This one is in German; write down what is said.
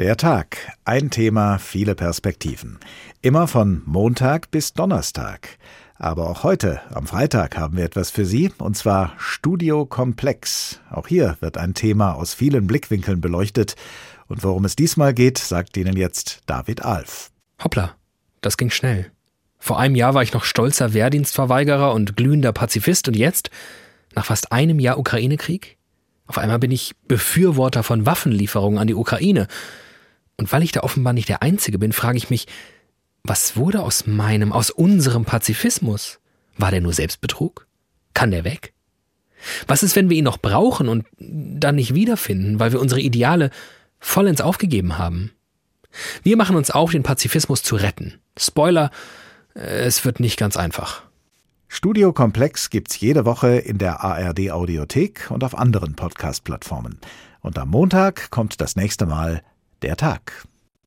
Der Tag. Ein Thema, viele Perspektiven. Immer von Montag bis Donnerstag. Aber auch heute, am Freitag, haben wir etwas für Sie, und zwar Studio Komplex. Auch hier wird ein Thema aus vielen Blickwinkeln beleuchtet. Und worum es diesmal geht, sagt Ihnen jetzt David Alf. Hoppla, das ging schnell. Vor einem Jahr war ich noch stolzer Wehrdienstverweigerer und glühender Pazifist und jetzt, nach fast einem Jahr Ukraine-Krieg, auf einmal bin ich Befürworter von Waffenlieferungen an die Ukraine. Und weil ich da offenbar nicht der Einzige bin, frage ich mich, was wurde aus meinem, aus unserem Pazifismus? War der nur Selbstbetrug? Kann der weg? Was ist, wenn wir ihn noch brauchen und dann nicht wiederfinden, weil wir unsere Ideale vollends aufgegeben haben? Wir machen uns auf, den Pazifismus zu retten. Spoiler, es wird nicht ganz einfach. Studio Komplex gibt's jede Woche in der ARD Audiothek und auf anderen Podcast-Plattformen. Und am Montag kommt das nächste Mal der Tag.